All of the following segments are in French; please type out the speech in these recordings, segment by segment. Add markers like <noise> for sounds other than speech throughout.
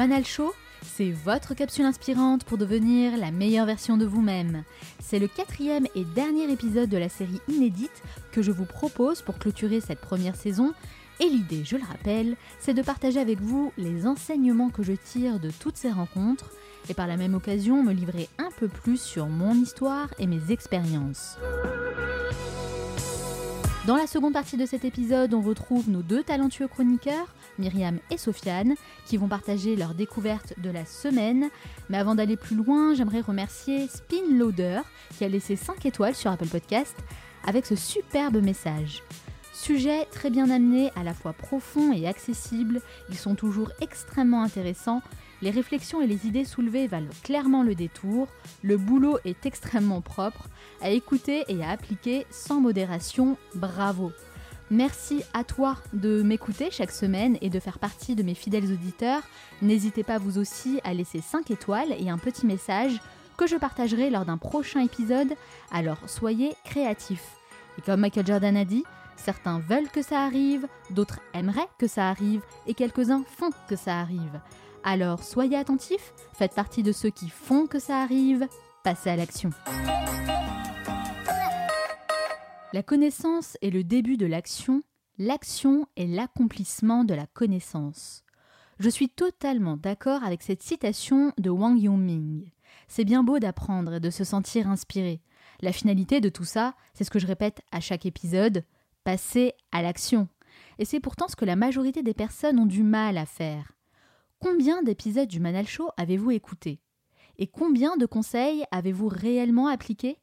Manal Show, c'est votre capsule inspirante pour devenir la meilleure version de vous-même. C'est le quatrième et dernier épisode de la série inédite que je vous propose pour clôturer cette première saison. Et l'idée, je le rappelle, c'est de partager avec vous les enseignements que je tire de toutes ces rencontres et par la même occasion me livrer un peu plus sur mon histoire et mes expériences. Dans la seconde partie de cet épisode, on retrouve nos deux talentueux chroniqueurs, Myriam et Sofiane, qui vont partager leur découverte de la semaine. Mais avant d'aller plus loin, j'aimerais remercier Spin Loader, qui a laissé 5 étoiles sur Apple Podcast, avec ce superbe message. Sujet très bien amené, à la fois profond et accessible, ils sont toujours extrêmement intéressants les réflexions et les idées soulevées valent clairement le détour, le boulot est extrêmement propre, à écouter et à appliquer sans modération, bravo. Merci à toi de m'écouter chaque semaine et de faire partie de mes fidèles auditeurs. N'hésitez pas vous aussi à laisser 5 étoiles et un petit message que je partagerai lors d'un prochain épisode, alors soyez créatifs. Et comme Michael Jordan a dit, certains veulent que ça arrive, d'autres aimeraient que ça arrive, et quelques-uns font que ça arrive. Alors soyez attentifs, faites partie de ceux qui font que ça arrive, passez à l'action. La connaissance est le début de l'action, l'action est l'accomplissement de la connaissance. Je suis totalement d'accord avec cette citation de Wang Yongming. C'est bien beau d'apprendre et de se sentir inspiré. La finalité de tout ça, c'est ce que je répète à chaque épisode, passer à l'action. Et c'est pourtant ce que la majorité des personnes ont du mal à faire. Combien d'épisodes du Manal Show avez-vous écouté Et combien de conseils avez-vous réellement appliqués?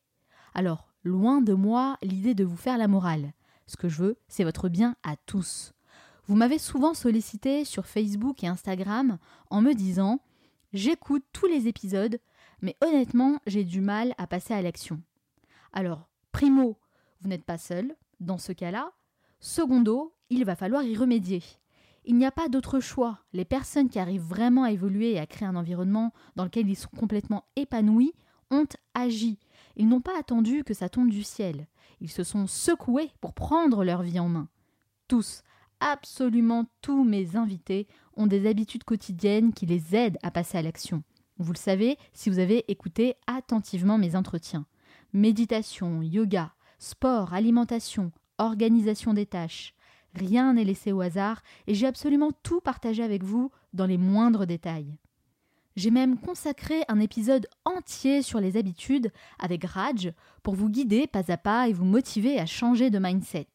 Alors, loin de moi l'idée de vous faire la morale. Ce que je veux, c'est votre bien à tous. Vous m'avez souvent sollicité sur Facebook et Instagram en me disant J'écoute tous les épisodes, mais honnêtement, j'ai du mal à passer à l'action. Alors, primo, vous n'êtes pas seul dans ce cas-là. Secondo, il va falloir y remédier. Il n'y a pas d'autre choix. Les personnes qui arrivent vraiment à évoluer et à créer un environnement dans lequel ils sont complètement épanouis ont agi. Ils n'ont pas attendu que ça tombe du ciel. Ils se sont secoués pour prendre leur vie en main. Tous, absolument tous mes invités ont des habitudes quotidiennes qui les aident à passer à l'action. Vous le savez si vous avez écouté attentivement mes entretiens. Méditation, yoga, sport, alimentation, organisation des tâches, Rien n'est laissé au hasard et j'ai absolument tout partagé avec vous dans les moindres détails. J'ai même consacré un épisode entier sur les habitudes avec Raj pour vous guider pas à pas et vous motiver à changer de mindset.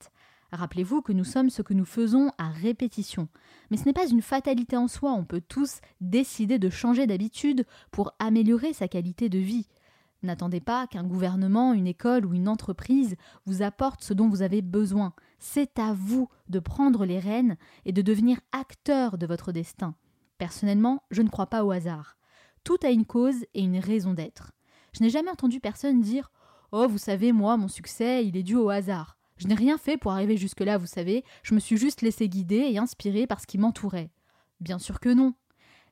Rappelez-vous que nous sommes ce que nous faisons à répétition. Mais ce n'est pas une fatalité en soi, on peut tous décider de changer d'habitude pour améliorer sa qualité de vie. N'attendez pas qu'un gouvernement, une école ou une entreprise vous apporte ce dont vous avez besoin. C'est à vous de prendre les rênes et de devenir acteur de votre destin. Personnellement, je ne crois pas au hasard. Tout a une cause et une raison d'être. Je n'ai jamais entendu personne dire Oh, vous savez, moi, mon succès, il est dû au hasard. Je n'ai rien fait pour arriver jusque-là, vous savez, je me suis juste laissé guider et inspirer par ce qui m'entourait. Bien sûr que non.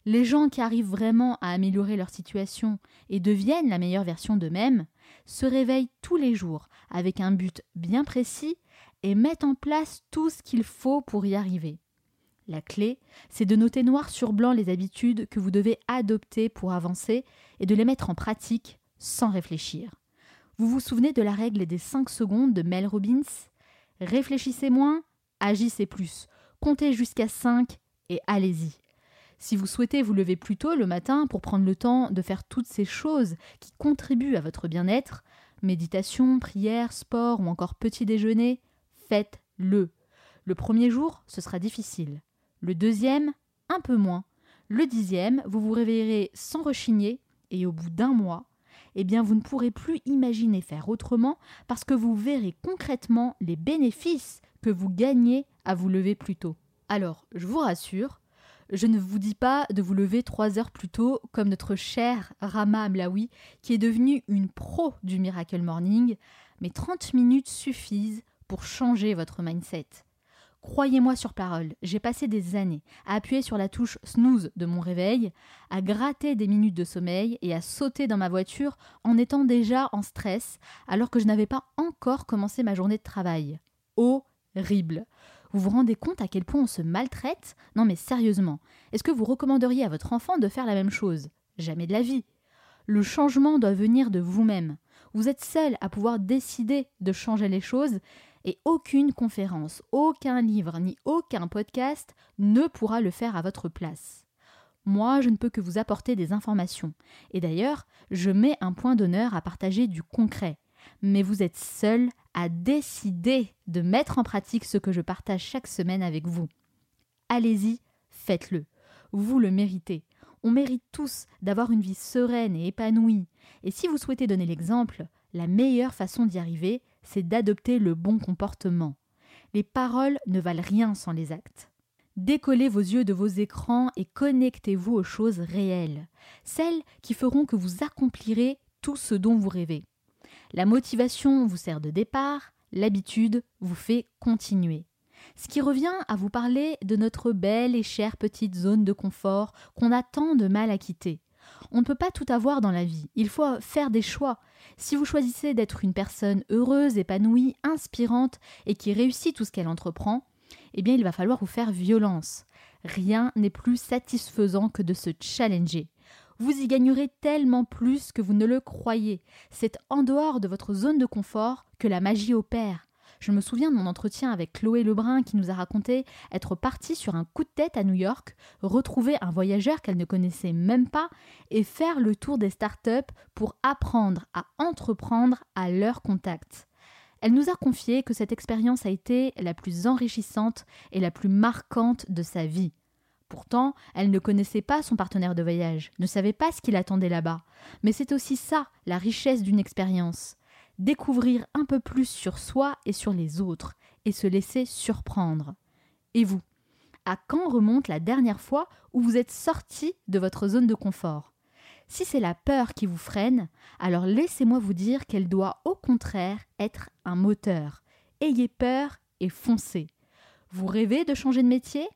Les gens qui arrivent vraiment à améliorer leur situation et deviennent la meilleure version d'eux-mêmes se réveillent tous les jours avec un but bien précis et mettent en place tout ce qu'il faut pour y arriver. La clé, c'est de noter noir sur blanc les habitudes que vous devez adopter pour avancer et de les mettre en pratique sans réfléchir. Vous vous souvenez de la règle des 5 secondes de Mel Robbins? Réfléchissez moins, agissez plus, comptez jusqu'à 5 et allez-y. Si vous souhaitez vous lever plus tôt le matin pour prendre le temps de faire toutes ces choses qui contribuent à votre bien-être, méditation, prière, sport ou encore petit déjeuner, faites-le. Le premier jour, ce sera difficile. Le deuxième, un peu moins. Le dixième, vous vous réveillerez sans rechigner et au bout d'un mois, eh bien vous ne pourrez plus imaginer faire autrement parce que vous verrez concrètement les bénéfices que vous gagnez à vous lever plus tôt. Alors, je vous rassure, je ne vous dis pas de vous lever trois heures plus tôt comme notre chère Rama Amlaoui qui est devenue une pro du Miracle Morning, mais 30 minutes suffisent pour changer votre mindset. Croyez-moi sur parole, j'ai passé des années à appuyer sur la touche snooze de mon réveil, à gratter des minutes de sommeil et à sauter dans ma voiture en étant déjà en stress alors que je n'avais pas encore commencé ma journée de travail. Horrible. Vous vous rendez compte à quel point on se maltraite? Non mais sérieusement, est-ce que vous recommanderiez à votre enfant de faire la même chose? Jamais de la vie. Le changement doit venir de vous-même. Vous êtes seul à pouvoir décider de changer les choses et aucune conférence, aucun livre ni aucun podcast ne pourra le faire à votre place. Moi, je ne peux que vous apporter des informations. Et d'ailleurs, je mets un point d'honneur à partager du concret. Mais vous êtes seul à décider de mettre en pratique ce que je partage chaque semaine avec vous. Allez-y, faites-le. Vous le méritez. On mérite tous d'avoir une vie sereine et épanouie. Et si vous souhaitez donner l'exemple, la meilleure façon d'y arriver, c'est d'adopter le bon comportement. Les paroles ne valent rien sans les actes. Décollez vos yeux de vos écrans et connectez-vous aux choses réelles, celles qui feront que vous accomplirez tout ce dont vous rêvez. La motivation vous sert de départ, l'habitude vous fait continuer. Ce qui revient à vous parler de notre belle et chère petite zone de confort qu'on a tant de mal à quitter. On ne peut pas tout avoir dans la vie, il faut faire des choix. Si vous choisissez d'être une personne heureuse, épanouie, inspirante et qui réussit tout ce qu'elle entreprend, eh bien il va falloir vous faire violence. Rien n'est plus satisfaisant que de se challenger. Vous y gagnerez tellement plus que vous ne le croyez. C'est en dehors de votre zone de confort que la magie opère. Je me souviens de mon entretien avec Chloé Lebrun qui nous a raconté être partie sur un coup de tête à New York, retrouver un voyageur qu'elle ne connaissait même pas et faire le tour des startups pour apprendre à entreprendre à leur contact. Elle nous a confié que cette expérience a été la plus enrichissante et la plus marquante de sa vie. Pourtant, elle ne connaissait pas son partenaire de voyage, ne savait pas ce qu'il attendait là-bas. Mais c'est aussi ça, la richesse d'une expérience découvrir un peu plus sur soi et sur les autres, et se laisser surprendre. Et vous À quand remonte la dernière fois où vous êtes sorti de votre zone de confort? Si c'est la peur qui vous freine, alors laissez-moi vous dire qu'elle doit au contraire être un moteur. Ayez peur et foncez. Vous rêvez de changer de métier?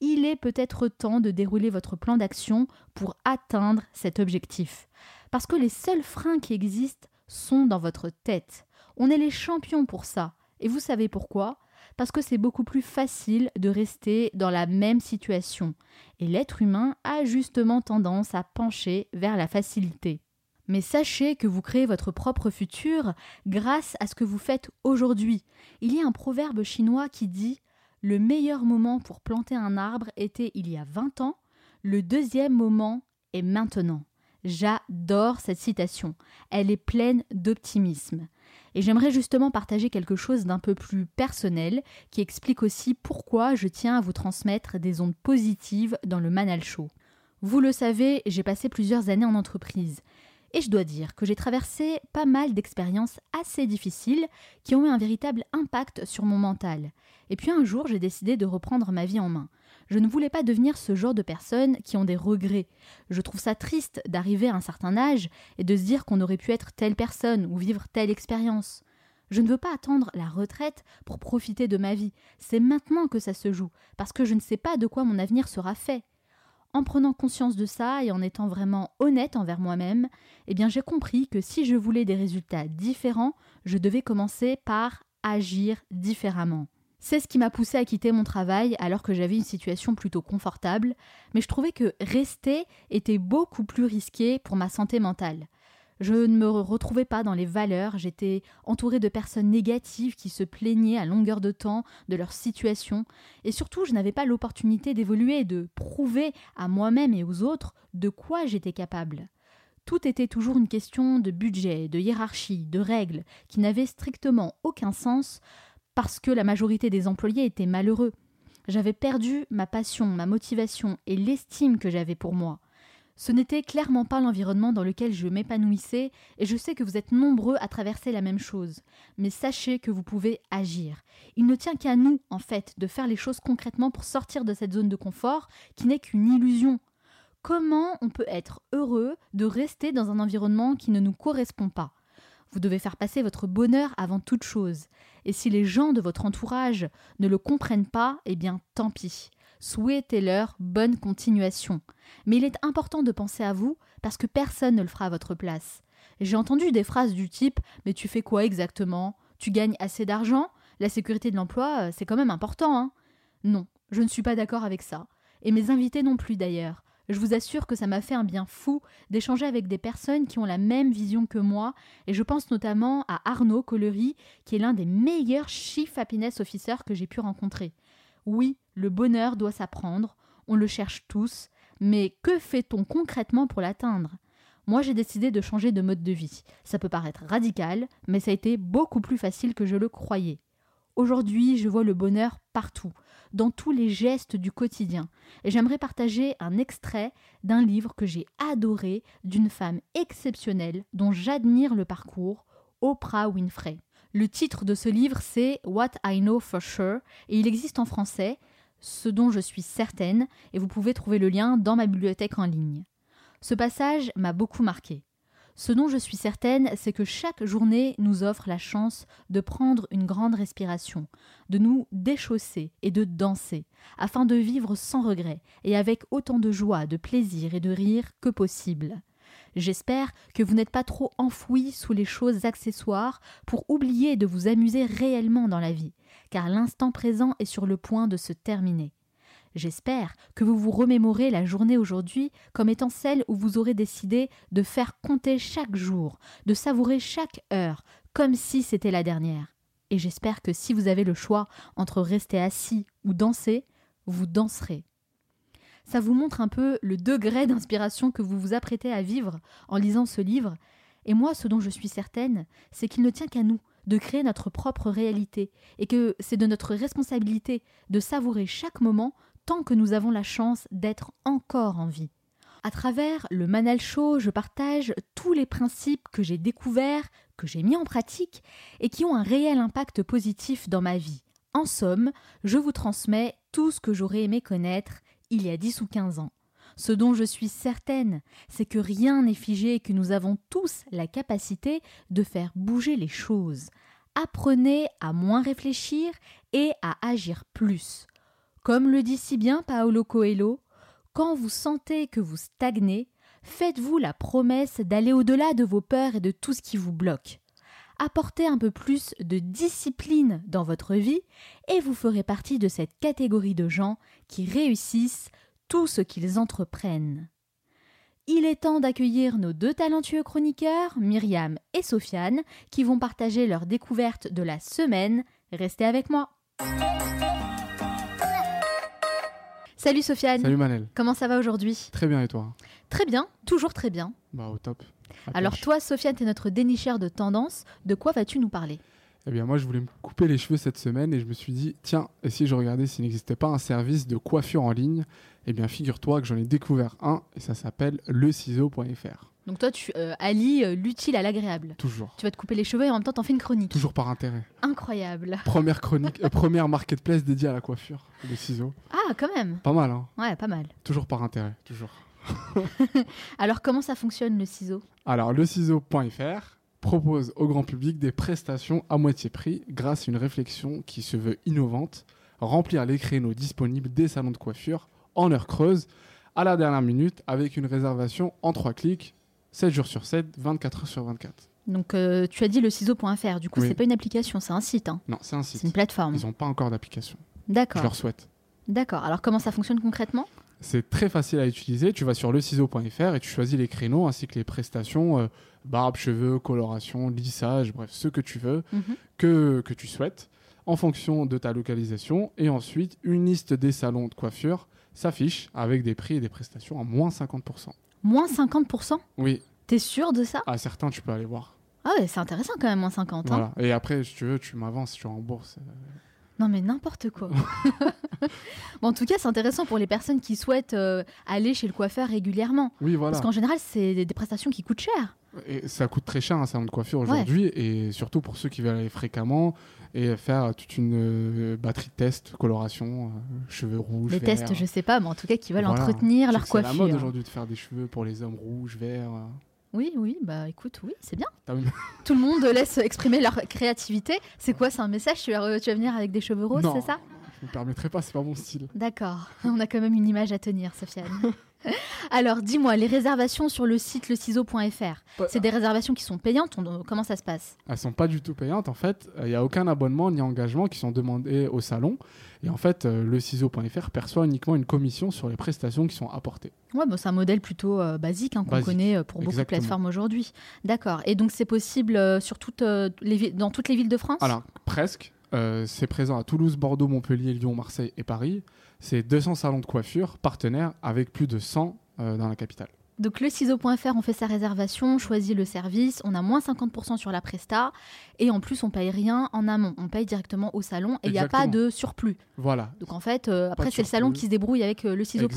Il est peut-être temps de dérouler votre plan d'action pour atteindre cet objectif. Parce que les seuls freins qui existent sont dans votre tête. On est les champions pour ça. Et vous savez pourquoi? Parce que c'est beaucoup plus facile de rester dans la même situation. Et l'être humain a justement tendance à pencher vers la facilité. Mais sachez que vous créez votre propre futur grâce à ce que vous faites aujourd'hui. Il y a un proverbe chinois qui dit Le meilleur moment pour planter un arbre était il y a 20 ans, le deuxième moment est maintenant. J'adore cette citation. Elle est pleine d'optimisme. Et j'aimerais justement partager quelque chose d'un peu plus personnel qui explique aussi pourquoi je tiens à vous transmettre des ondes positives dans le Manal Show. Vous le savez, j'ai passé plusieurs années en entreprise. Et je dois dire que j'ai traversé pas mal d'expériences assez difficiles qui ont eu un véritable impact sur mon mental. Et puis un jour, j'ai décidé de reprendre ma vie en main. Je ne voulais pas devenir ce genre de personnes qui ont des regrets. Je trouve ça triste d'arriver à un certain âge et de se dire qu'on aurait pu être telle personne ou vivre telle expérience. Je ne veux pas attendre la retraite pour profiter de ma vie. C'est maintenant que ça se joue, parce que je ne sais pas de quoi mon avenir sera fait. En prenant conscience de ça et en étant vraiment honnête envers moi-même, eh bien j'ai compris que si je voulais des résultats différents, je devais commencer par agir différemment. C'est ce qui m'a poussé à quitter mon travail alors que j'avais une situation plutôt confortable, mais je trouvais que rester était beaucoup plus risqué pour ma santé mentale. Je ne me retrouvais pas dans les valeurs, j'étais entourée de personnes négatives qui se plaignaient à longueur de temps de leur situation, et surtout je n'avais pas l'opportunité d'évoluer de prouver à moi-même et aux autres de quoi j'étais capable. Tout était toujours une question de budget, de hiérarchie, de règles, qui n'avaient strictement aucun sens parce que la majorité des employés étaient malheureux. J'avais perdu ma passion, ma motivation et l'estime que j'avais pour moi. Ce n'était clairement pas l'environnement dans lequel je m'épanouissais, et je sais que vous êtes nombreux à traverser la même chose. Mais sachez que vous pouvez agir. Il ne tient qu'à nous, en fait, de faire les choses concrètement pour sortir de cette zone de confort qui n'est qu'une illusion. Comment on peut être heureux de rester dans un environnement qui ne nous correspond pas? Vous devez faire passer votre bonheur avant toute chose. Et si les gens de votre entourage ne le comprennent pas, eh bien tant pis. Souhaitez-leur bonne continuation. Mais il est important de penser à vous parce que personne ne le fera à votre place. J'ai entendu des phrases du type Mais tu fais quoi exactement? Tu gagnes assez d'argent? La sécurité de l'emploi, euh, c'est quand même important, hein Non, je ne suis pas d'accord avec ça. Et mes invités non plus d'ailleurs. Je vous assure que ça m'a fait un bien fou d'échanger avec des personnes qui ont la même vision que moi, et je pense notamment à Arnaud Collery, qui est l'un des meilleurs Chief Happiness Officers que j'ai pu rencontrer. Oui, le bonheur doit s'apprendre, on le cherche tous, mais que fait-on concrètement pour l'atteindre? Moi j'ai décidé de changer de mode de vie. Ça peut paraître radical, mais ça a été beaucoup plus facile que je le croyais. Aujourd'hui, je vois le bonheur partout, dans tous les gestes du quotidien. Et j'aimerais partager un extrait d'un livre que j'ai adoré d'une femme exceptionnelle dont j'admire le parcours, Oprah Winfrey. Le titre de ce livre, c'est What I Know for Sure, et il existe en français, ce dont je suis certaine, et vous pouvez trouver le lien dans ma bibliothèque en ligne. Ce passage m'a beaucoup marqué. Ce dont je suis certaine, c'est que chaque journée nous offre la chance de prendre une grande respiration, de nous déchausser et de danser, afin de vivre sans regret et avec autant de joie, de plaisir et de rire que possible. J'espère que vous n'êtes pas trop enfoui sous les choses accessoires pour oublier de vous amuser réellement dans la vie, car l'instant présent est sur le point de se terminer. J'espère que vous vous remémorez la journée aujourd'hui comme étant celle où vous aurez décidé de faire compter chaque jour, de savourer chaque heure, comme si c'était la dernière. Et j'espère que si vous avez le choix entre rester assis ou danser, vous danserez. Ça vous montre un peu le degré d'inspiration que vous vous apprêtez à vivre en lisant ce livre. Et moi, ce dont je suis certaine, c'est qu'il ne tient qu'à nous de créer notre propre réalité, et que c'est de notre responsabilité de savourer chaque moment tant que nous avons la chance d'être encore en vie. À travers le Manal Show, je partage tous les principes que j'ai découverts, que j'ai mis en pratique et qui ont un réel impact positif dans ma vie. En somme, je vous transmets tout ce que j'aurais aimé connaître il y a 10 ou 15 ans. Ce dont je suis certaine, c'est que rien n'est figé et que nous avons tous la capacité de faire bouger les choses. Apprenez à moins réfléchir et à agir plus. Comme le dit si bien Paolo Coelho, quand vous sentez que vous stagnez, faites-vous la promesse d'aller au-delà de vos peurs et de tout ce qui vous bloque. Apportez un peu plus de discipline dans votre vie et vous ferez partie de cette catégorie de gens qui réussissent tout ce qu'ils entreprennent. Il est temps d'accueillir nos deux talentueux chroniqueurs, Myriam et Sofiane, qui vont partager leur découverte de la semaine. Restez avec moi. Salut Sofiane. Salut Manel. Comment ça va aujourd'hui? Très bien et toi? Très bien, toujours très bien. Bah au top. Alors pêche. toi Sofiane, tu es notre dénicheur de tendance. De quoi vas-tu nous parler? Eh bien moi je voulais me couper les cheveux cette semaine et je me suis dit tiens et si je regardais s'il n'existait pas un service de coiffure en ligne? Eh bien figure-toi que j'en ai découvert un et ça s'appelle leciseau.fr. Donc toi tu euh, allies euh, l'utile à l'agréable. Toujours. Tu vas te couper les cheveux et en même temps t'en fais une chronique. Toujours par intérêt. Incroyable. Première chronique, euh, première marketplace dédiée à la coiffure, le ciseau. Ah quand même. Pas mal hein. Ouais, pas mal. Toujours par intérêt, toujours. <laughs> Alors comment ça fonctionne le ciseau? Alors, leciseau.fr propose au grand public des prestations à moitié prix grâce à une réflexion qui se veut innovante, remplir les créneaux disponibles des salons de coiffure en heure creuse, à la dernière minute, avec une réservation en 3 clics, 7 jours sur 7, 24 heures sur 24. Donc euh, tu as dit le ciseau.fr. Du coup Oui. c'est pas une application, c'est un site. hein. Non, c'est un C'est une site. plateforme. Ils n'ont pas encore d'application. Je D'accord. leur souhaite. D'accord. Alors comment ça fonctionne concrètement? C'est très facile à utiliser. Tu vas sur leciseau.fr et tu choisis les créneaux ainsi que les prestations euh, barbe, cheveux, coloration, lissage, bref, ce que tu veux. Mhm. que, que tu souhaites en fonction de ta localisation. Et ensuite, une liste des salons de coiffure s'affiche avec des prix et des prestations à moins 50%. Moins 50% Oui, T'es sûr de ça à certains, tu peux aller voir. Ah ouais, c'est intéressant quand même, moins 50. hein. Voilà. Et après, si tu veux, tu m'avances, tu rembourses. Non mais n'importe quoi. <laughs> bon, en tout cas, c'est intéressant pour les personnes qui souhaitent euh, aller chez le coiffeur régulièrement. Oui, voilà. Parce qu'en général, c'est des, des prestations qui coûtent cher. Et ça coûte très cher un salon de coiffure aujourd'hui. Et surtout pour ceux qui veulent aller fréquemment et faire toute une euh, batterie de tests, coloration, euh, cheveux rouges. les verts. tests, je sais pas, mais en tout cas, qui veulent Voilà. entretenir leur que C'est la mode coiffure. aujourd'hui de faire des cheveux pour les hommes rouges, verts. Oui, oui, bah écoute, oui, c'est bien. Tout le monde laisse exprimer leur créativité. C'est quoi, c'est un message tu vas, tu vas venir avec des cheveux roses, c'est ça? Me permettrai pas, c'est pas mon style. D'accord, <laughs> on a quand même une image à tenir, Sofiane. <laughs> Alors, dis-moi, les réservations sur le site leciseau.fr, c'est des réservations qui sont payantes on- Comment ça se passe? Elles sont pas du tout payantes. En fait, il n'y a aucun abonnement ni engagement qui sont demandés au salon. Et en fait, euh, le ciseau.fr perçoit uniquement une commission sur les prestations qui sont apportées. Ouais, bah, c'est un modèle plutôt euh, basique hein, qu'on connaît euh, pour beaucoup exactement. de plateformes aujourd'hui. D'accord. Et donc, c'est possible euh, sur toutes, euh, les dans toutes les villes de France? Alors, presque. Euh, c'est présent à Toulouse, Bordeaux, Montpellier, Lyon, Marseille et Paris. C'est 200 salons de coiffure partenaires avec plus de 100 euh, dans la capitale. Donc le ciseau.fr, on fait sa réservation, on choisit le service, on a moins 50% sur la presta et en plus on paye rien en amont, on paye directement au salon et il n'y a pas de surplus. Voilà. Donc en fait, euh, après c'est le salon qui se débrouille avec euh, le ciseau.fr.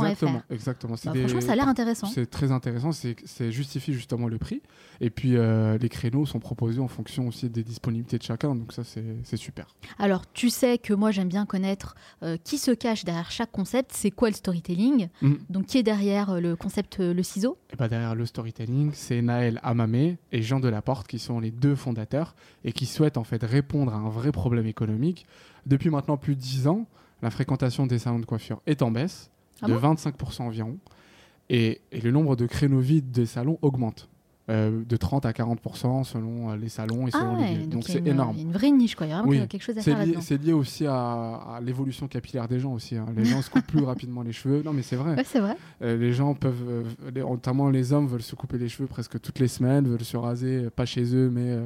Exactement. Bah, des- Franchement, ça a l'air intéressant. C'est très intéressant, c'est justifie justement le prix. Et puis euh, les créneaux sont proposés en fonction aussi des disponibilités de chacun, donc ça c'est super. Alors tu sais que moi j'aime bien connaître qui se cache derrière chaque concept, c'est quoi le storytelling, Mhm. donc qui est derrière le concept le ciseau. Et bah derrière le storytelling, c'est Naël Amamé et Jean Delaporte qui sont les deux fondateurs et qui souhaitent en fait répondre à un vrai problème économique. Depuis maintenant plus de 10 ans, la fréquentation des salons de coiffure est en baisse Ah de bon? 25% environ et, et le nombre de créneaux vides des salons augmente. Euh, de 30 à 40% selon euh, les salons et Ah selon ouais, les villes. Donc c'est énorme. il y a une vraie niche quoi, il y a vraiment Oui, quelque chose à C'est faire là-dedans. c'est lié aussi à, à l'évolution capillaire des gens aussi. hein. Les <laughs> gens se coupent plus rapidement les cheveux. Non mais c'est vrai. Ouais, c'est vrai. Euh, les gens peuvent, les- notamment les hommes, veulent se couper les cheveux presque toutes les semaines, veulent se raser, pas chez eux, mais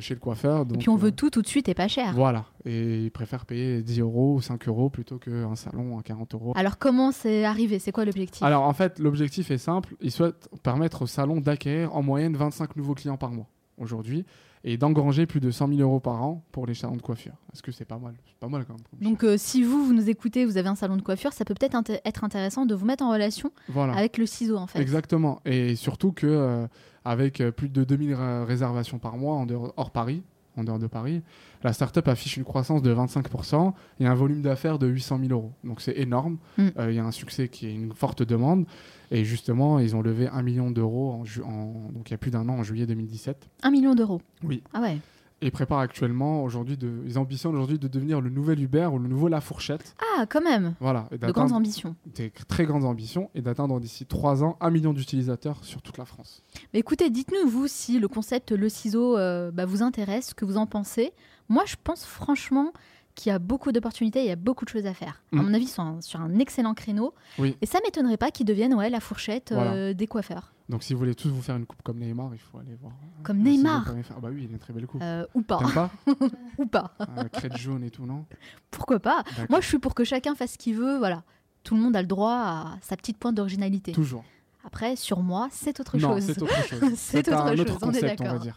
chez le coiffeur. Et puis on euh, veut tout tout de suite et pas cher. Voilà. Et ils préfèrent payer 10 euros ou 5 euros plutôt qu'un salon à 40 euros. Alors comment c'est arrivé? C'est quoi l'objectif? Alors en fait, l'objectif est simple. Ils souhaitent permettre au salon d'acquérir en moyenne 25 nouveaux clients par mois aujourd'hui et d'engranger plus de 100 000 euros par an pour les salons de coiffure. Est-ce que c'est pas mal? C'est pas mal quand même. Donc euh, si vous, vous nous écoutez, vous avez un salon de coiffure, ça peut peut-être inté- être intéressant de vous mettre en relation voilà. avec le ciseau en fait. Exactement. Et surtout que euh, avec euh, plus de 2000 ré- réservations par mois en dehors, hors Paris, en dehors de Paris, la startup affiche une croissance de 25% et un volume d'affaires de 800 000 euros. Donc c'est énorme. Mm. Euh, Il y a un succès qui est une forte demande. Et justement, ils ont levé 1 million d'euros en, ju- en- donc il y a plus d'un an, en juillet 2017. Un million d'euros. Oui. Ah ouais. Et préparent actuellement aujourd'hui, de, ils ambitionnent aujourd'hui de devenir le nouvel Uber ou le nouveau La Fourchette. Ah quand même. Voilà. Et De grandes ambitions. des très grandes ambitions et d'atteindre d'ici 3 ans 1 million d'utilisateurs sur toute la France. Mais écoutez, dites-nous vous si le concept le ciseau euh, bah, vous intéresse, ce que vous en pensez. Moi, je pense franchement qu'il y a beaucoup d'opportunités, il y a beaucoup de choses à faire. À Mm. mon avis, ils sont un- sur un excellent créneau. Oui. Et ça m'étonnerait pas qu'ils deviennent ouais, la fourchette euh, Voilà. des coiffeurs. Donc si vous voulez tous vous faire une coupe comme Neymar, il faut aller voir. Comme le Neymar. Ah bah oui, il a une très belle coupe. Euh, Ou pas. <laughs> Ou pas. Ah, crête jaune et tout, non <laughs> Pourquoi pas. Moi, je suis pour que chacun fasse ce qu'il veut. Voilà. Tout le monde a le droit à sa petite pointe d'originalité. Toujours. Après, sur moi, c'est autre non, chose. c'est autre chose. <laughs> C'est autre autre chose, on est concept, on, va d'accord.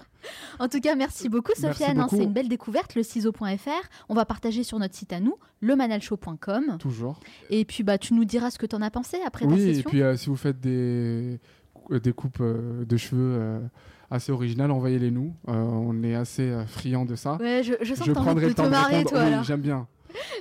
En tout cas, merci beaucoup, Sofiane. hein, c'est une belle découverte, le ciseau.fr. On va partager sur notre site à nous, lemanalshow.com. Toujours. Et puis, bah, tu nous diras ce que tu en as pensé après ta Oui, et puis euh, si vous faites des, euh, des coupes euh, de cheveux euh, assez originales, envoyez-les nous. Euh, on est assez friands de ça. Ouais, je, je sens Je que t'as envie de te marrer, toi, Oui, j'aime bien.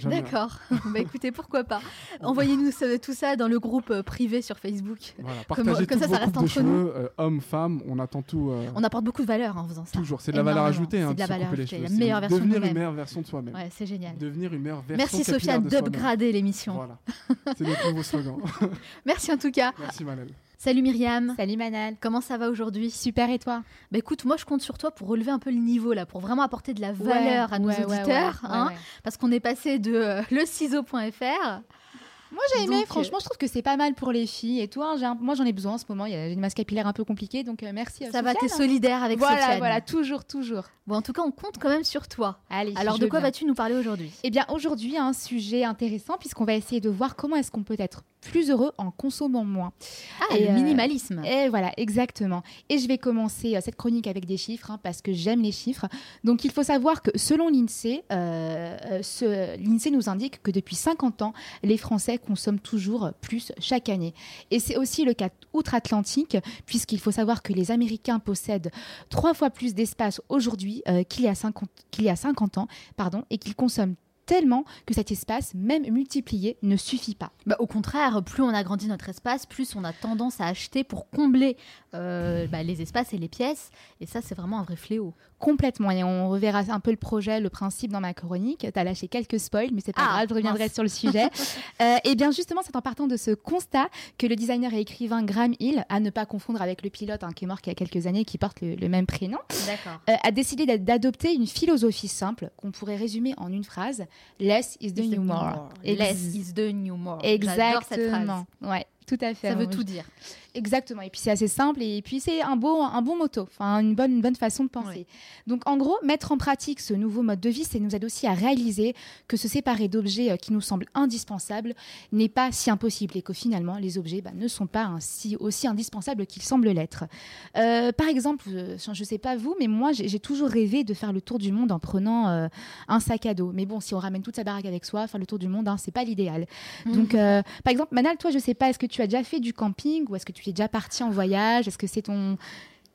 D'accord. <laughs> bah écoutez, pourquoi pas. <laughs> Envoyez-nous tout ça dans le groupe euh, privé sur Facebook. Voilà, Comme- comme ça, ça reste entre nous. euh, hommes, femmes, on attend tout. euh, On apporte beaucoup de valeur en faisant ça. toujours, c'est de la valeur ajoutée. hein, C'est de la valeur ajoutée, la meilleure version de Devenir une meilleure version de soi-même. Ouais, c'est génial. Devenir une meilleure version Merci soi-même. d'upgrader l'émission. Voilà, c'est notre nouveau slogan. <laughs> Merci en tout cas. Merci Manel. Salut Myriam. Salut Manal. Comment ça va aujourd'hui? Super et toi? Bah écoute, moi je compte sur toi pour relever un peu le niveau là, pour vraiment apporter de la valeur à nos Ouais, auditeurs, ouais, hein, parce qu'on est passé de euh, le ciseau.fr. Moi j'ai aimé, Donc, euh, franchement je trouve que c'est pas mal pour les filles et toi, un- moi j'en ai besoin en ce moment, il y a j'ai une masse capillaire un peu compliquée donc euh, merci. euh, Ça va, t'es solidaire avec Voilà, Sofiane. voilà, toujours, toujours. Bon, en tout cas, on compte quand même sur toi. Allez. Alors, de quoi vas-tu nous parler aujourd'hui? Eh bien, aujourd'hui, un sujet intéressant puisqu'on va essayer de voir comment est-ce qu'on peut être plus heureux en consommant moins. Ah, Et, le euh, minimalisme. Et voilà, exactement. Et je vais commencer euh, cette chronique avec des chiffres hein, parce que j'aime les chiffres. Donc, il faut savoir que selon l'INSEE, euh, l'INSEE nous indique que depuis 50 ans, les Français consomment toujours plus chaque année. Et c'est aussi le cas outre-Atlantique puisqu'il faut savoir que les Américains possèdent trois fois plus d'espace aujourd'hui qu'il y a 50 qu'il y a 50 ans, pardon, et qu'ils consomment tellement que cet espace, même multiplié, ne suffit pas. Bah, au contraire, plus on agrandit notre espace, plus on a tendance à acheter pour combler euh, bah, les espaces et les pièces. Et ça, c'est vraiment un vrai fléau. Complètement. Et on reverra un peu le projet, le principe dans ma chronique. Tu as lâché quelques spoils, mais c'est pas Ah, grave, je reviendrai mince. sur le sujet. <laughs> Euh, et bien justement, c'est en partant de ce constat que le designer et écrivain Graham Hill, à ne pas confondre avec le pilote hein, qui est mort il y a quelques années, qui porte le, le même prénom, euh, a décidé d'a- d'adopter une philosophie simple qu'on pourrait résumer en une phrase Less is the new more. Ex- Less is the new more. J'adore cette phrase. Exactement. Ouais, tout à fait. Ça veut tout dire. Exactement. Et puis c'est assez simple et puis c'est un beau, un bon motto, enfin une bonne, une bonne façon de penser. Donc en gros, mettre en pratique ce nouveau mode de vie, c'est nous aide aussi à réaliser que se séparer d'objets euh, qui nous semblent indispensables n'est pas si impossible et que finalement les objets bah, ne sont pas ainsi, aussi indispensables qu'ils semblent l'être. Euh, par exemple, euh, je ne sais pas vous, mais moi j'ai toujours rêvé de faire le tour du monde en prenant euh, un sac à dos. Mais bon, si on ramène toute sa baraque avec soi, faire le tour du monde, hein, c'est pas l'idéal. Donc, euh, par exemple, Manal, toi, je sais pas, est-ce que tu as déjà fait du camping ou est-ce que tu es déjà parti en voyage Est-ce que c'est ton.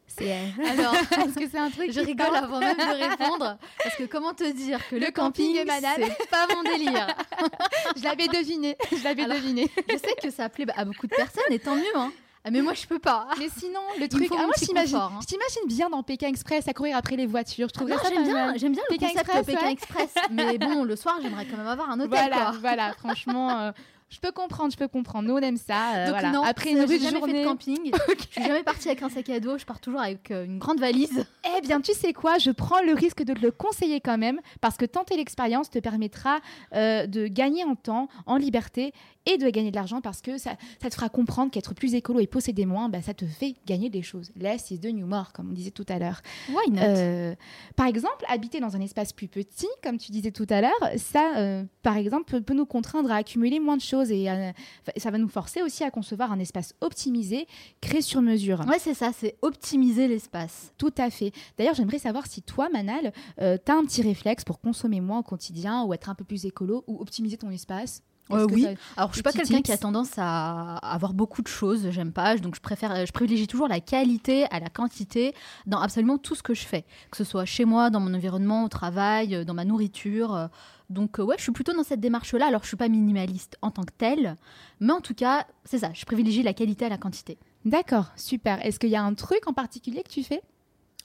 C'est. euh, <laughs> Alors, est-ce que c'est un truc je rigole avant même de répondre. Parce que comment te dire que le, Le camping camping, est banal. c'est pas mon délire. <laughs> Je l'avais deviné. Je l'avais Alors- deviné. <laughs> Je sais que ça plaît à beaucoup de personnes et tant mieux. Hein. Ah, mais moi, je peux pas. Mais sinon, le truc. Ah, moi, je t'imagine confort, hein. je t'imagine bien dans Pékin Express à courir après les voitures. Je trouverais Non, ça j'aime bien, j'aime bien le Pékin concept Express, Pékin ouais. Express. Mais bon, le soir, j'aimerais quand même avoir un hôtel. Voilà, quoi. voilà, franchement, euh, je peux comprendre, je peux comprendre. Nous, on aime ça. euh, Donc voilà. non, Après une rude jamais journée. fait de camping. <laughs> Je suis jamais partie avec un sac à dos. Je pars toujours avec euh, une grande valise. Eh bien, tu sais quoi Je prends le risque de te le conseiller quand même, parce que tenter l'expérience te permettra euh, de gagner en temps, en liberté, et de gagner de l'argent, parce que ça, ça te fera comprendre qu'être plus écolo et posséder moins, bah, ça te fait gagner des choses. Less is the new more, comme on disait tout à l'heure. Why not? Euh, par exemple, habiter dans un espace plus petit, comme tu disais tout à l'heure, ça, euh, par exemple, peut, peut nous contraindre à accumuler moins de choses et euh, ça va nous forcer aussi à concevoir un espace optimisé, créé sur mesure. Ouais, c'est ça. C'est optimiser l'espace. Tout à fait. D'ailleurs, j'aimerais savoir si toi, Manal, tu as un petit réflexe pour consommer moins au quotidien ou être un peu plus écolo ou optimiser ton espace? Euh, oui. Alors, je suis pas quelqu'un qui a tendance à avoir beaucoup de choses. J'aime pas. Donc, je préfère, je privilégie toujours la qualité à la quantité dans absolument tout ce que je fais, que ce soit chez moi, dans mon environnement, au travail, euh, dans ma nourriture. Donc, euh, ouais, je suis plutôt dans cette démarche-là. Alors, je suis pas minimaliste en tant que telle, mais en tout cas, c'est ça. Je privilégie la qualité à la quantité. D'accord, super. Est-ce qu'il y a un truc en particulier que tu fais?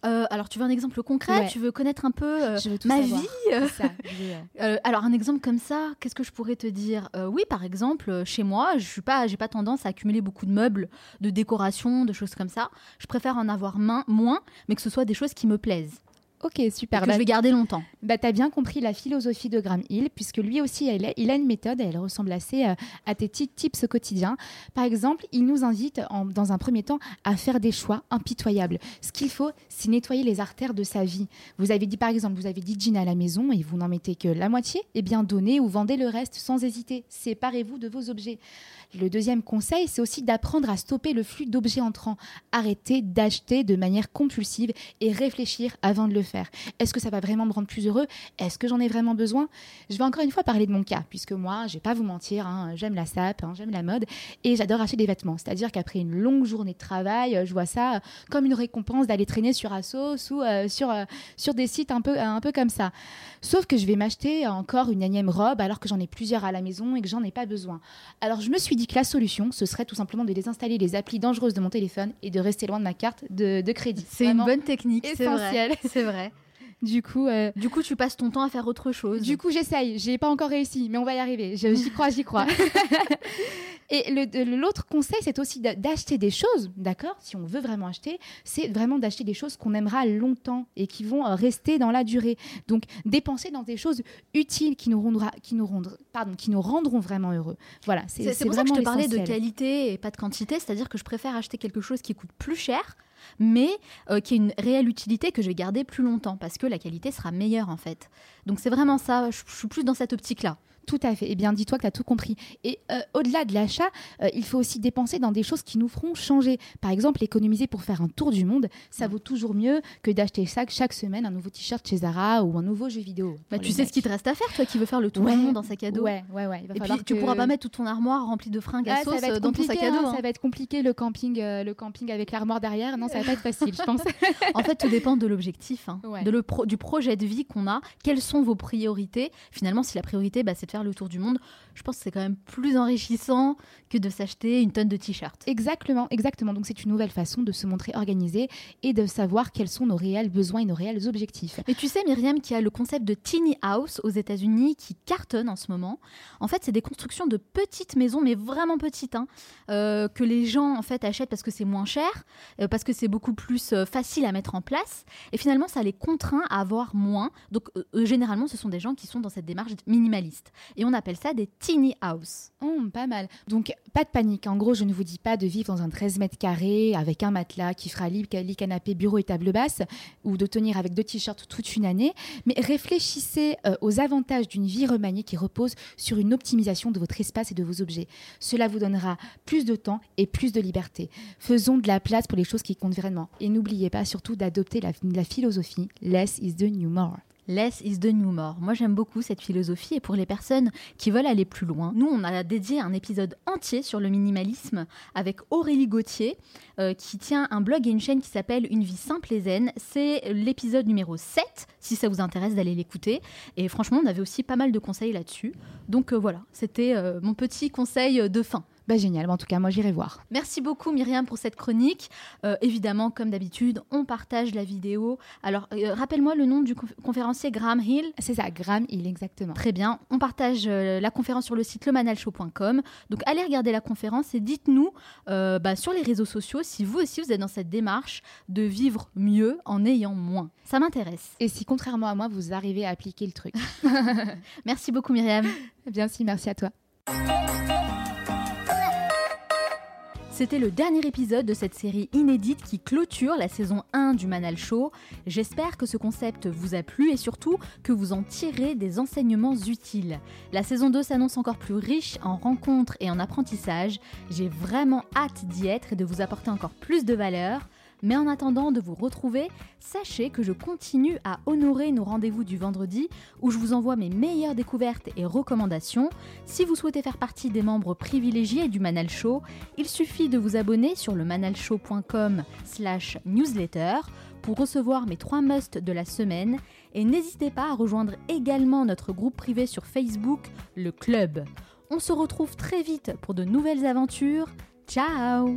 Euh, alors, tu veux un exemple concret? Ouais. Tu veux connaître un peu euh, Je veux tout ma savoir. vie? Ça, je <laughs> euh, alors un exemple comme ça, qu'est-ce que je pourrais te dire? Oui, par exemple, chez moi, je suis pas, j'ai pas tendance à accumuler beaucoup de meubles, de décoration, de choses comme ça. Je préfère en avoir main, moins, mais que ce soit des choses qui me plaisent, Ok, et super. que Bah, je vais garder longtemps. Bah, tu as bien compris la philosophie de Graham Hill, puisque lui aussi, il a, il a une méthode et elle ressemble assez euh, à tes petits tips quotidiens. Par exemple, il nous invite, en- dans un premier temps, à faire des choix impitoyables. Ce qu'il faut, c'est nettoyer les artères de sa vie. Vous avez dit, par exemple, vous avez dit jean à la maison et vous n'en mettez que la moitié, eh bien, donnez ou vendez le reste sans hésiter. Séparez-vous de vos objets. Le deuxième conseil, c'est aussi d'apprendre à stopper le flux d'objets entrants. Arrêtez d'acheter de manière compulsive et réfléchir avant de le faire. Est-ce que ça va vraiment me rendre plus heureux? Est-ce que j'en ai vraiment besoin? Je vais encore une fois parler de mon cas, puisque moi, je vais pas vous mentir, hein, j'aime la sape, hein, j'aime la mode, et j'adore acheter des vêtements. C'est-à-dire qu'après une longue journée de travail, euh, je vois ça euh, comme une récompense d'aller traîner sur Asos ou euh, sur, euh, sur des sites un peu, un peu comme ça. Sauf que je vais m'acheter encore une énième robe alors que j'en ai plusieurs à la maison et que j'en ai pas besoin. Alors je me suis dit que la solution, ce serait tout simplement de désinstaller les applis dangereuses de mon téléphone et de rester loin de ma carte de, de crédit. C'est une bonne technique, c'est vrai. <laughs> C'est vrai. Du coup, euh, Du coup, tu passes ton temps à faire autre chose. du coup, j'essaye. J'ai pas encore réussi, mais on va y arriver. J'y crois, j'y crois. <laughs> Et l'autre conseil, c'est aussi d'a- d'acheter des choses, d'accord? Si on veut vraiment acheter, c'est vraiment d'acheter des choses qu'on aimera longtemps et qui vont euh, rester dans la durée. Donc, dépenser dans des choses utiles qui nous, rendra, qui nous, rendront, pardon, qui nous rendront vraiment heureux. Voilà, c'est pour ça que je te parlais de qualité et pas de quantité, c'est-à-dire que je préfère acheter quelque chose qui coûte plus cher, mais euh, qui a une réelle utilité que je vais garder plus longtemps, parce que la qualité sera meilleure en fait. Donc c'est vraiment ça, je, je suis plus dans cette optique-là. Tout à fait. Eh bien, dis-toi que tu as tout compris. Et euh, au-delà de l'achat, euh, il faut aussi dépenser dans des choses qui nous feront changer. Par exemple, économiser pour faire un tour du monde, ça vaut toujours mieux que d'acheter chaque, chaque semaine un nouveau t-shirt chez Zara ou un nouveau jeu vidéo. Bah, tu sais ce qu'il te reste à faire, toi qui veux faire le tour Ouais. du monde dans sac à dos. Ouais, ouais, ouais. Il va Et puis tu pourras pas mettre toute ton armoire remplie de fringues Ah, sauce euh, dans ton sac à dos. hein, hein. Ça va être compliqué le camping, euh, le camping avec l'armoire derrière. Non, ça va pas être facile, je pense. <laughs> En fait, tout dépend de l'objectif, hein, Ouais. de le pro- du projet de vie qu'on a. Quelles sont vos priorités? Finalement, si la priorité, bah, c'est de faire le tour du monde, je pense que c'est quand même plus enrichissant que de s'acheter une tonne de t-shirts. Exactement, exactement. Donc c'est une nouvelle façon de se montrer organisé et de savoir quels sont nos réels besoins et nos réels objectifs. Et tu sais, Myriam, qu'il y a le concept de tiny house aux États-Unis qui cartonne en ce moment. En fait, c'est des constructions de petites maisons, mais vraiment petites, hein, euh, que les gens en fait achètent parce que c'est moins cher, euh, parce que c'est beaucoup plus euh, facile à mettre en place. Et finalement, ça les contraint à avoir moins. Donc, généralement, ce sont des gens qui sont dans cette démarche minimaliste. Et on appelle ça des tiny house. Oh, pas mal. Donc, pas de panique. En gros, je ne vous dis pas de vivre dans un 13 mètres carrés avec un matelas qui fera lit, canapé, bureau et table basse, ou de tenir avec deux t-shirts toute une année. Mais réfléchissez euh, aux avantages d'une vie remaniée qui repose sur une optimisation de votre espace et de vos objets. Cela vous donnera plus de temps et plus de liberté. Faisons de la place pour les choses qui comptent vraiment. Et n'oubliez pas surtout d'adopter la philosophie Less is the new more. Less is the new more. Moi, j'aime beaucoup cette philosophie et pour les personnes qui veulent aller plus loin, nous, on a dédié un épisode entier sur le minimalisme avec Aurélie Gauthier euh, qui tient un blog et une chaîne qui s'appelle Une vie simple et zen. C'est l'épisode numéro 7, si ça vous intéresse d'aller l'écouter. Et franchement, on avait aussi pas mal de conseils là-dessus. Donc euh, voilà, c'était euh, mon petit conseil de fin. Bah génial, en tout cas moi j'irai voir. Merci beaucoup Myriam pour cette chronique. Euh, évidemment, comme d'habitude, on partage la vidéo. Alors, euh, rappelle-moi le nom du conf- conférencier Graham Hill. C'est ça, Graham Hill exactement. Très bien, on partage euh, la conférence sur le site lemanalshow.com. Donc allez regarder la conférence et dites-nous bah, sur les réseaux sociaux si vous aussi vous êtes dans cette démarche de vivre mieux en ayant moins. Ça m'intéresse. Et si contrairement à moi vous arrivez à appliquer le truc. <laughs> Merci beaucoup Myriam. <laughs> Bien si, merci à toi. C'était le dernier épisode de cette série inédite qui clôture la saison 1 du Manal Show. J'espère que ce concept vous a plu et surtout que vous en tirez des enseignements utiles. La saison 2 s'annonce encore plus riche en rencontres et en apprentissages. J'ai vraiment hâte d'y être et de vous apporter encore plus de valeur. Mais en attendant de vous retrouver, sachez que je continue à honorer nos rendez-vous du vendredi où je vous envoie mes meilleures découvertes et recommandations. Si vous souhaitez faire partie des membres privilégiés du Manal Show, il suffit de vous abonner sur le manalshow.com slash newsletter pour recevoir mes trois musts de la semaine et n'hésitez pas à rejoindre également notre groupe privé sur Facebook, le Club. On se retrouve très vite pour de nouvelles aventures. Ciao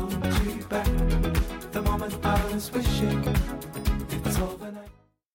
was wishing